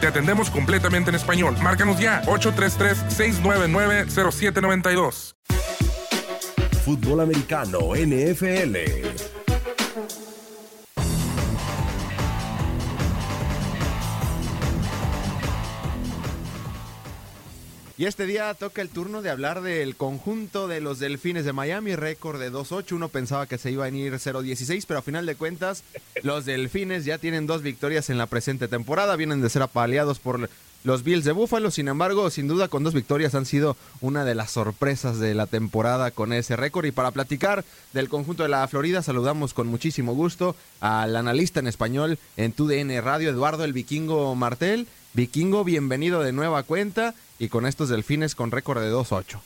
Te atendemos completamente en español. Márcanos ya, 833-699-0792. Fútbol americano, NFL. Y este día toca el turno de hablar del conjunto de los Delfines de Miami, récord de 2-8. Uno pensaba que se iba a ir 0-16, pero a final de cuentas, los Delfines ya tienen dos victorias en la presente temporada. Vienen de ser apaleados por los Bills de Buffalo. Sin embargo, sin duda, con dos victorias han sido una de las sorpresas de la temporada con ese récord. Y para platicar del conjunto de la Florida, saludamos con muchísimo gusto al analista en español en TUDN Radio, Eduardo el Vikingo Martel. Vikingo, bienvenido de nueva cuenta y con estos delfines con récord de 2-8.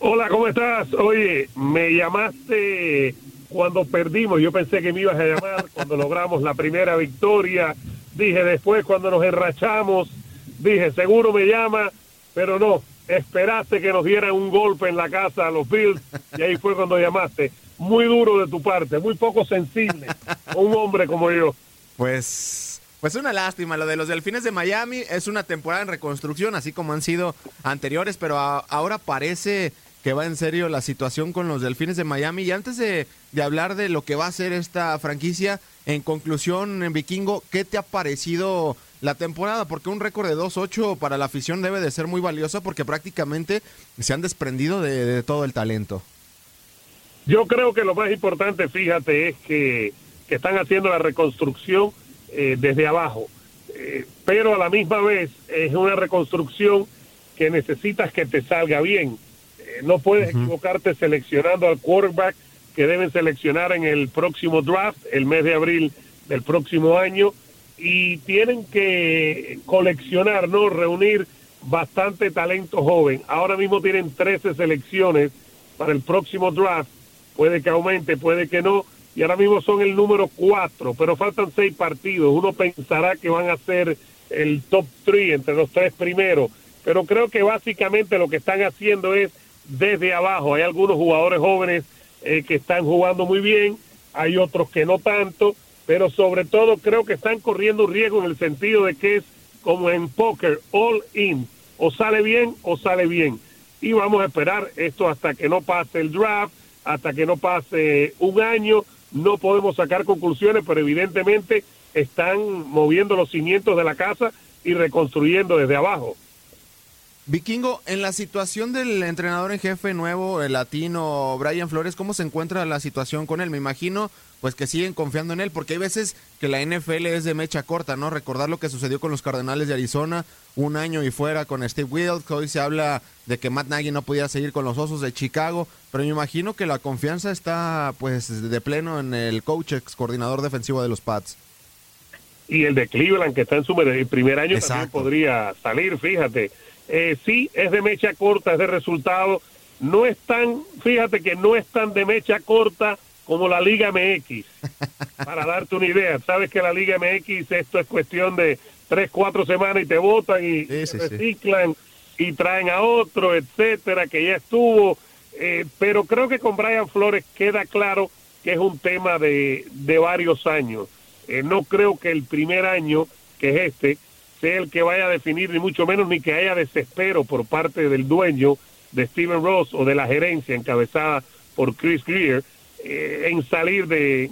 Hola, ¿cómo estás? Oye, me llamaste cuando perdimos. Yo pensé que me ibas a llamar cuando logramos la primera victoria. Dije después cuando nos enrachamos, dije seguro me llama, pero no. Esperaste que nos dieran un golpe en la casa a los Bills y ahí fue cuando llamaste. Muy duro de tu parte, muy poco sensible. Un hombre como yo. Pues pues una lástima, lo de los Delfines de Miami es una temporada en reconstrucción, así como han sido anteriores, pero ahora parece que va en serio la situación con los Delfines de Miami. Y antes de, de hablar de lo que va a ser esta franquicia, en conclusión, en Vikingo, ¿qué te ha parecido la temporada? Porque un récord de 2-8 para la afición debe de ser muy valioso porque prácticamente se han desprendido de, de todo el talento. Yo creo que lo más importante, fíjate, es que, que están haciendo la reconstrucción eh, desde abajo. Eh, pero a la misma vez es una reconstrucción que necesitas que te salga bien. Eh, no puedes equivocarte seleccionando al quarterback que deben seleccionar en el próximo draft, el mes de abril del próximo año, y tienen que coleccionar, ¿no? Reunir bastante talento joven. Ahora mismo tienen 13 selecciones para el próximo draft. Puede que aumente, puede que no, y ahora mismo son el número cuatro, pero faltan seis partidos. Uno pensará que van a ser el top three entre los tres primeros, pero creo que básicamente lo que están haciendo es desde abajo. Hay algunos jugadores jóvenes eh, que están jugando muy bien, hay otros que no tanto, pero sobre todo creo que están corriendo un riesgo en el sentido de que es como en póker, all in, o sale bien o sale bien. Y vamos a esperar esto hasta que no pase el draft, hasta que no pase un año, no podemos sacar conclusiones, pero evidentemente están moviendo los cimientos de la casa y reconstruyendo desde abajo. Vikingo, en la situación del entrenador en jefe nuevo, el latino Brian Flores, ¿cómo se encuentra la situación con él? Me imagino pues que siguen confiando en él, porque hay veces que la NFL es de mecha corta, ¿no? Recordar lo que sucedió con los Cardenales de Arizona, un año y fuera con Steve Wilkes, hoy se habla de que Matt Nagy no podía seguir con los Osos de Chicago, pero me imagino que la confianza está pues de pleno en el coach, ex coordinador defensivo de los Pats. Y el de Cleveland, que está en su primer año, también podría salir, fíjate. Eh, sí, es de mecha corta, es de resultado. No es tan, fíjate que no es tan de mecha corta como la Liga MX. Para darte una idea, sabes que la Liga MX esto es cuestión de tres, cuatro semanas y te votan y reciclan y traen a otro, etcétera, que ya estuvo. Eh, pero creo que con Brian Flores queda claro que es un tema de, de varios años. Eh, no creo que el primer año, que es este, sea el que vaya a definir, ni mucho menos ni que haya desespero por parte del dueño de Steven Ross o de la gerencia encabezada por Chris Greer eh, en salir de,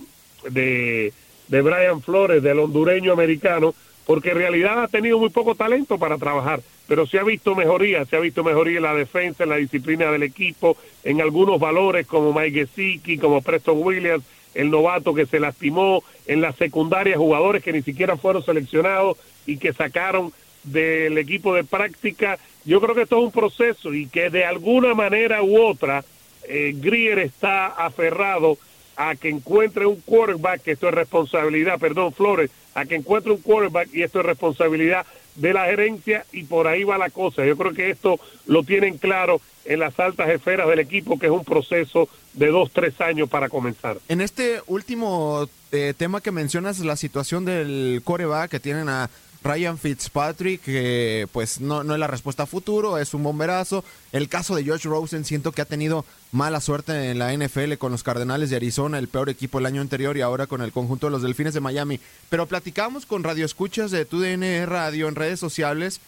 de, de Brian Flores, del hondureño americano, porque en realidad ha tenido muy poco talento para trabajar, pero se ha visto mejoría, se ha visto mejoría en la defensa, en la disciplina del equipo, en algunos valores como Mike Gesicki, como Preston Williams, el novato que se lastimó, en la secundaria jugadores que ni siquiera fueron seleccionados y que sacaron del equipo de práctica. Yo creo que esto es un proceso y que de alguna manera u otra eh, Grier está aferrado a que encuentre un quarterback, que esto es responsabilidad, perdón, Flores, a que encuentre un quarterback y esto es responsabilidad de la gerencia y por ahí va la cosa. Yo creo que esto lo tienen claro en las altas esferas del equipo, que es un proceso de dos, tres años para comenzar. En este último eh, tema que mencionas, la situación del quarterback que tienen a Ryan Fitzpatrick, que pues no, no es la respuesta a futuro, es un bomberazo. El caso de Josh Rosen, siento que ha tenido mala suerte en la NFL con los Cardenales de Arizona, el peor equipo el año anterior y ahora con el conjunto de los Delfines de Miami. Pero platicamos con Radio Escuchas de TUDN Radio en redes sociales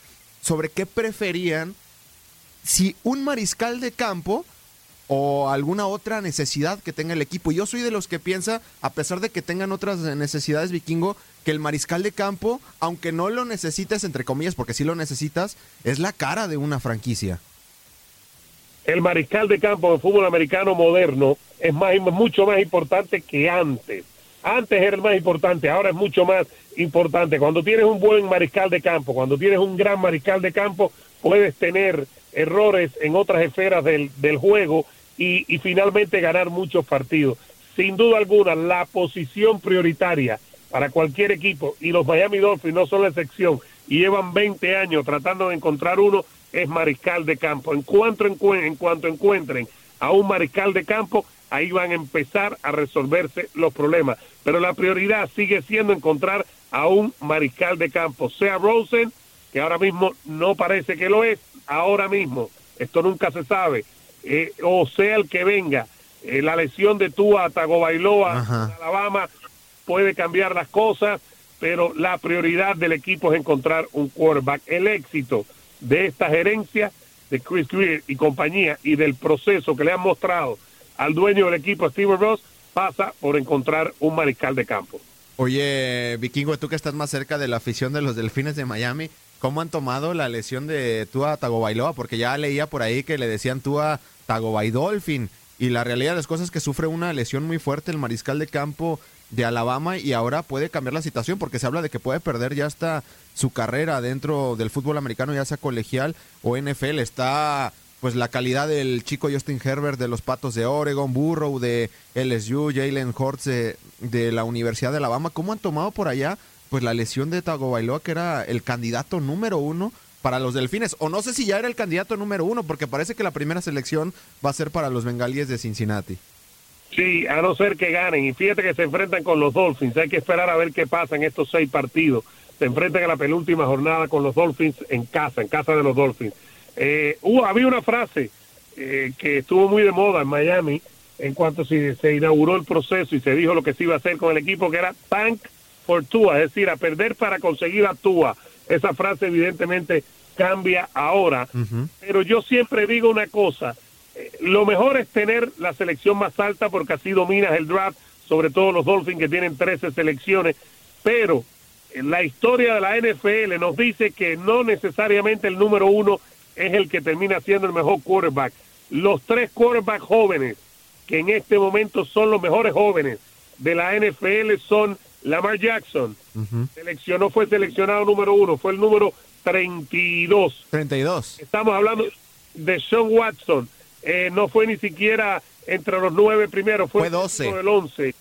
sobre qué preferían si un mariscal de campo o alguna otra necesidad que tenga el equipo. Yo soy de los que piensa, a pesar de que tengan otras necesidades vikingo, que el mariscal de campo, aunque no lo necesites, entre comillas, porque sí lo necesitas, es la cara de una franquicia. El mariscal de campo en fútbol americano moderno es más, mucho más importante que antes. Antes era el más importante, ahora es mucho más importante. Cuando tienes un buen mariscal de campo, cuando tienes un gran mariscal de campo, puedes tener errores en otras esferas del, del juego y, y finalmente ganar muchos partidos. Sin duda alguna, la posición prioritaria para cualquier equipo, y los Miami Dolphins no son la excepción, y llevan 20 años tratando de encontrar uno, es mariscal de campo. En cuanto, en cuanto encuentren a un mariscal de campo, ahí van a empezar a resolverse los problemas. Pero la prioridad sigue siendo encontrar a un mariscal de campo, sea Rosen, que ahora mismo no parece que lo es, ahora mismo, esto nunca se sabe, eh, o sea el que venga, eh, la lesión de Tua Tagovailoa Alabama puede cambiar las cosas, pero la prioridad del equipo es encontrar un quarterback. El éxito de esta gerencia de Chris Greer y compañía y del proceso que le han mostrado al dueño del equipo, Steven Ross, pasa por encontrar un mariscal de campo. Oye, Vikingo, tú que estás más cerca de la afición de los Delfines de Miami, ¿cómo han tomado la lesión de Tua Tagovailoa? Porque ya leía por ahí que le decían Tua Tagobaidolfin y la realidad de las cosas es que sufre una lesión muy fuerte el mariscal de campo de Alabama y ahora puede cambiar la situación porque se habla de que puede perder ya hasta su carrera dentro del fútbol americano, ya sea colegial o NFL. Está pues la calidad del chico Justin Herbert de los Patos de Oregon, Burrow de LSU, Jalen Hurts de, la Universidad de Alabama. ¿Cómo han tomado por allá pues la lesión de Tagovailoa que era el candidato número uno para los Delfines? O no sé si ya era el candidato número uno porque parece que la primera selección va a ser para los Bengalíes de Cincinnati. Sí, a no ser que ganen. Y fíjate que se enfrentan con los Dolphins. Hay que esperar a ver qué pasa en estos seis partidos. Se enfrentan a la penúltima jornada con los Dolphins en casa, en casa de los Dolphins. Eh, había una frase eh, que estuvo muy de moda en Miami en cuanto se, se inauguró el proceso y se dijo lo que se iba a hacer con el equipo, que era tank for Tua, es decir, a perder para conseguir a Tua. Esa frase evidentemente cambia ahora, pero yo siempre digo una cosa, lo mejor es tener la selección más alta porque así dominas el draft, sobre todo los Dolphins que tienen 13 selecciones, pero la historia de la NFL nos dice que no necesariamente el número uno es el que termina siendo el mejor quarterback. Los tres quarterbacks jóvenes, que en este momento son los mejores jóvenes de la NFL, son Lamar Jackson. Seleccionó, fue seleccionado número uno, fue el número 32. 32. Estamos hablando de Sean Watson. Eh, no fue ni siquiera entre los nueve primeros, fue, Fue 12. el 11.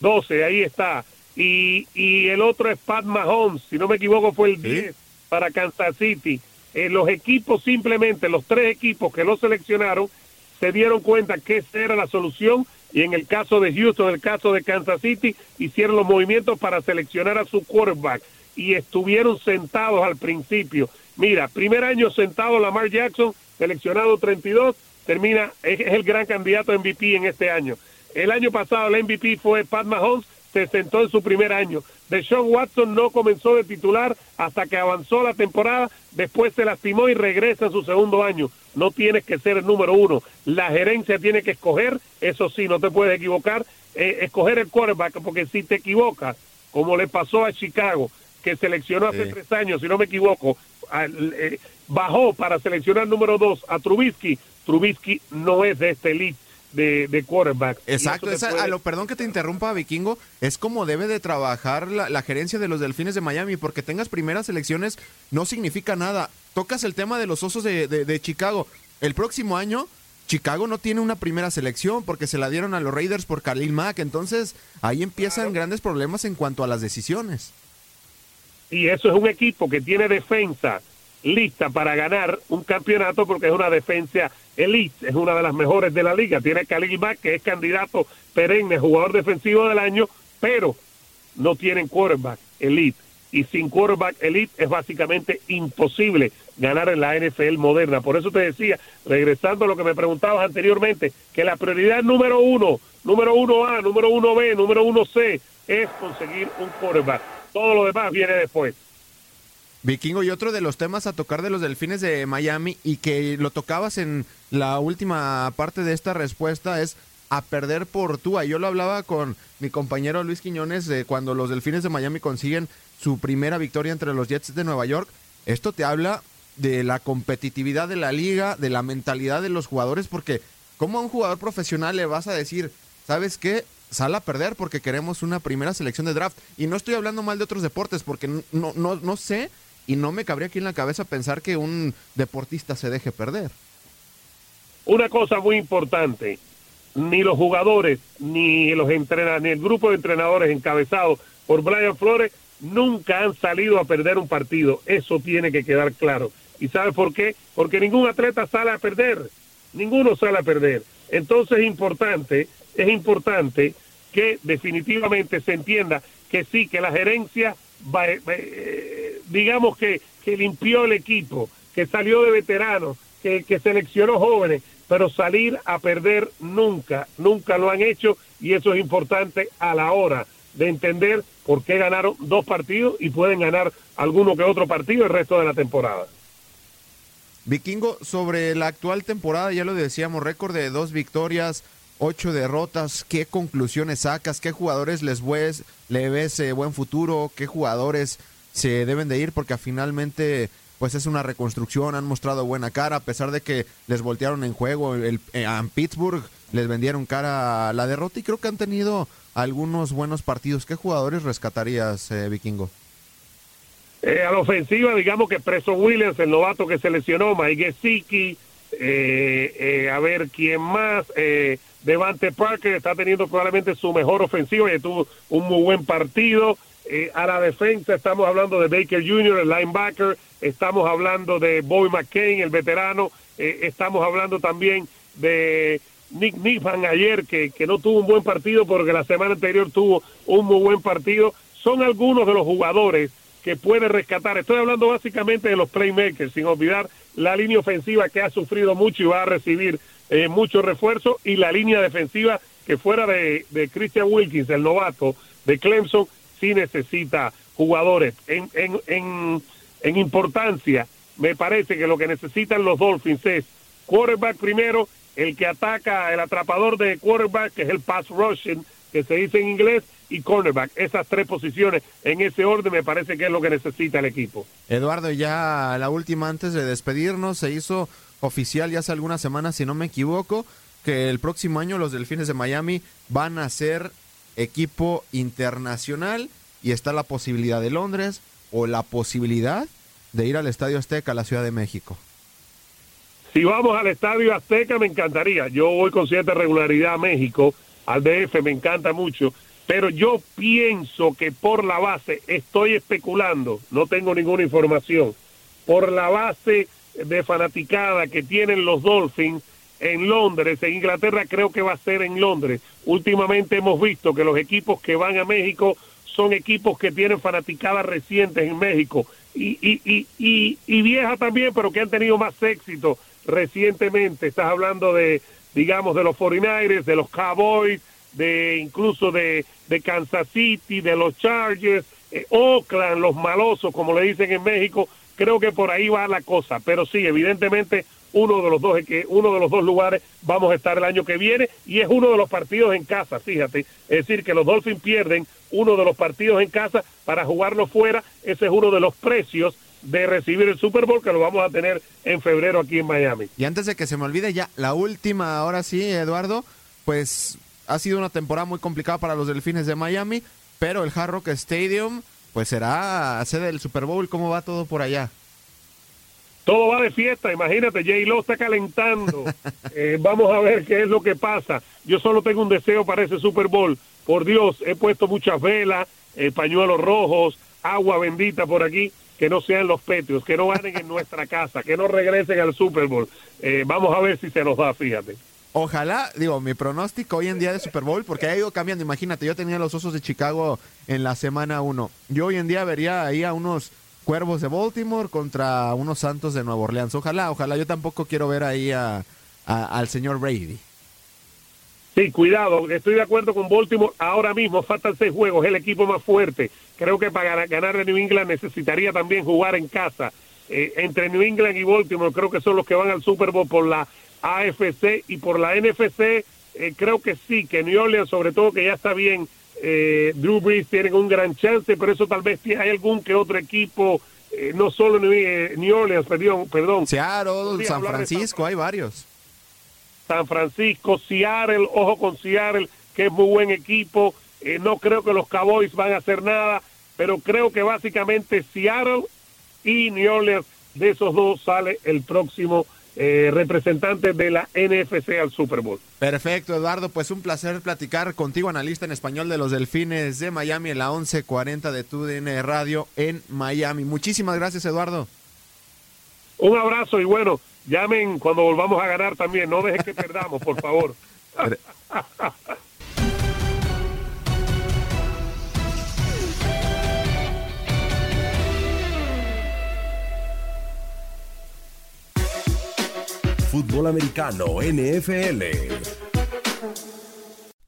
12, ahí está. Y, y el otro es Pat Mahomes, si no me equivoco fue el 10 para Kansas City. Eh, los equipos simplemente, los tres equipos que lo seleccionaron, se dieron cuenta que esa era la solución y en el caso de Houston, en el caso de Kansas City, hicieron los movimientos para seleccionar a su quarterback y estuvieron sentados al principio. Mira, primer año sentado Lamar Jackson, seleccionado 32, termina, es, es el gran candidato a MVP en este año. El año pasado el MVP fue Pat Mahomes, se sentó en su primer año. Deshaun Watson no comenzó de titular hasta que avanzó la temporada, después se lastimó y regresa en su segundo año. No tienes que ser el número uno. La gerencia tiene que escoger, eso sí, no te puedes equivocar, eh, escoger el quarterback, porque si te equivocas, como le pasó a Chicago, que seleccionó hace Sí. tres años, si no me equivoco, al- eh, bajó para seleccionar número dos a Trubisky. Trubisky no es de este elite de, de quarterback. Exacto, esa- puede- a lo perdón que te interrumpa, Vikingo, es como debe de trabajar la, la gerencia de los Delfines de Miami, porque tengas primeras elecciones no significa nada. Tocas el tema de los osos de, de- de Chicago. El próximo año, Chicago no tiene una primera selección porque se la dieron a los Raiders por Khalil Mack, entonces ahí empiezan grandes problemas en cuanto a las decisiones. y eso es un equipo que tiene defensa lista para ganar un campeonato porque es una defensa elite, es una de las mejores de la liga. Tiene Khalil Mack, que es candidato perenne, jugador defensivo del año, pero no tienen quarterback elite. Y sin quarterback elite es básicamente imposible ganar en la NFL moderna. Por eso te decía, regresando a lo que me preguntabas anteriormente, que la prioridad número uno, número uno A, número uno B, número uno C, es conseguir un quarterback. Todo lo demás viene después. Vikingo, y otro de los temas a tocar de los delfines de Miami y que lo tocabas en la última parte de esta respuesta es a perder por Tua. Yo lo hablaba con mi compañero Luis Quiñones de cuando los delfines de Miami consiguen su primera victoria entre los Jets de Nueva York. Esto te habla de la competitividad de la liga, de la mentalidad de los jugadores, porque ¿cómo a un jugador profesional le vas a decir, ¿sabes qué? Sal a perder porque queremos una primera selección de draft. Y no estoy hablando mal de otros deportes, porque no, no, no sé y no me cabría aquí en la cabeza pensar que un deportista se deje perder. Una cosa muy importante, ni los jugadores, ni los entrenadores, ni el grupo de entrenadores encabezados por Brian Flores nunca han salido a perder un partido. Eso tiene que quedar claro. ¿Y sabe por qué? Porque ningún atleta sale a perder. Ninguno sale a perder. Entonces es importante, es importante que definitivamente se entienda que sí, que la gerencia, digamos que, que limpió el equipo, que salió de veteranos, que, que seleccionó jóvenes, pero salir a perder nunca, nunca lo han hecho y eso es importante a la hora de entender por qué ganaron dos partidos y pueden ganar alguno que otro partido el resto de la temporada. Vikingo, sobre la actual temporada, ya lo decíamos, récord de dos victorias, ocho derrotas. ¿Qué conclusiones sacas? ¿Qué jugadores les ves, le ves eh, buen futuro? ¿Qué jugadores se deben de ir? Porque finalmente, pues es una reconstrucción, han mostrado buena cara, a pesar de que les voltearon en juego el, eh, a Pittsburgh, les vendieron cara a la derrota y creo que han tenido algunos buenos partidos. ¿Qué jugadores rescatarías, eh, Vikingo? Eh, a la ofensiva, digamos que Preso Williams, el novato que se lesionó, Mike Gesicki, a ver quién más, eh, Devante Parker está teniendo probablemente su mejor ofensiva y tuvo un muy buen partido. Eh, a la defensa estamos hablando de Baker Jr., el linebacker, estamos hablando de Boy McCain, el veterano, eh, estamos hablando también de Nick Nivan ayer, que, que no tuvo un buen partido porque la semana anterior tuvo un muy buen partido. Son algunos de los jugadores que puede rescatar. Estoy hablando básicamente de los playmakers, sin olvidar la línea ofensiva que ha sufrido mucho y va a recibir eh, mucho refuerzo, y la línea defensiva que fuera de, de Christian Wilkins, el novato de Clemson, sí necesita jugadores. En, en, en, en importancia, me parece que lo que necesitan los Dolphins es quarterback primero, el que ataca, el atrapador de quarterback, que es el pass rushing, que se dice en inglés, y cornerback. Esas tres posiciones en ese orden me parece que es lo que necesita el equipo. Eduardo, ya la última antes de despedirnos, se hizo oficial ya hace algunas semanas, si no me equivoco, que el próximo año los Delfines de Miami van a ser equipo internacional y está la posibilidad de Londres o la posibilidad de ir al Estadio Azteca, a la Ciudad de México. Si vamos al Estadio Azteca me encantaría. Yo voy con cierta regularidad a México, al DF me encanta mucho, pero yo pienso que por la base, estoy especulando, no tengo ninguna información, por la base de fanaticada que tienen los Dolphins en Londres, en Inglaterra creo que va a ser en Londres. Últimamente hemos visto que los equipos que van a México son equipos que tienen fanaticadas recientes en México y, y, y, y, y vieja también, pero que han tenido más éxito recientemente. Estás hablando de, digamos, de los 49ers, de los Cowboys, de incluso de, de Kansas City, de los Chargers, eh, Oakland, los malosos, como le dicen en México. Creo que por ahí va la cosa, pero sí, evidentemente uno de los dos que uno de los dos lugares vamos a estar el año que viene y es uno de los partidos en casa, fíjate, es decir que los Dolphins pierden uno de los partidos en casa para jugarlo fuera, ese es uno de los precios de recibir el Super Bowl que lo vamos a tener en febrero aquí en Miami. Y antes de que se me olvide ya, la última, ahora sí, Eduardo, pues ha sido una temporada muy complicada para los Delfines de Miami, pero el Hard Rock Stadium pues será sede del Super Bowl, ¿cómo va todo por allá? Todo va de fiesta, imagínate, J-Lo está calentando. Eh, vamos a ver qué es lo que pasa. Yo solo tengo un deseo para ese Super Bowl. Por Dios, he puesto muchas velas, eh, pañuelos rojos, agua bendita por aquí. Que no sean los petios, que no ganen en nuestra casa, que no regresen al Super Bowl. Eh, vamos a ver si se nos da, fíjate. Ojalá, digo, mi pronóstico hoy en día de Super Bowl, porque ha ido cambiando. Imagínate, yo tenía los Osos de Chicago en la semana 1. Yo hoy en día vería ahí a unos Cuervos de Baltimore contra unos Santos de Nueva Orleans. Ojalá, ojalá. Yo tampoco quiero ver ahí a, al señor Brady. Sí, cuidado, estoy de acuerdo con Baltimore. Ahora mismo faltan seis juegos, el equipo más fuerte. Creo que para ganar de New England necesitaría también jugar en casa. Eh, entre New England y Baltimore creo que son los que van al Super Bowl por la AFC y por la NFC. Eh, creo que sí, que New Orleans, sobre todo que ya está bien eh, Drew Brees tienen un gran chance, pero eso tal vez hay algún que otro equipo, eh, no solo New, eh, New, Orleans, perdón, perdón. Seattle, San Francisco, San, hay varios. San Francisco, Seattle, ojo con Seattle, que es muy buen equipo. Eh, no creo que los Cowboys van a hacer nada, pero creo que básicamente Seattle y New Orleans, de esos dos sale el próximo eh, representante de la NFC al Super Bowl. Perfecto, Eduardo. Pues un placer platicar contigo, analista en español de los Delfines de Miami en la 1140 de TUDN Radio en Miami. Muchísimas gracias, Eduardo. Un abrazo y bueno, llamen cuando volvamos a ganar también. No dejen que perdamos, por favor. fútbol americano NFL.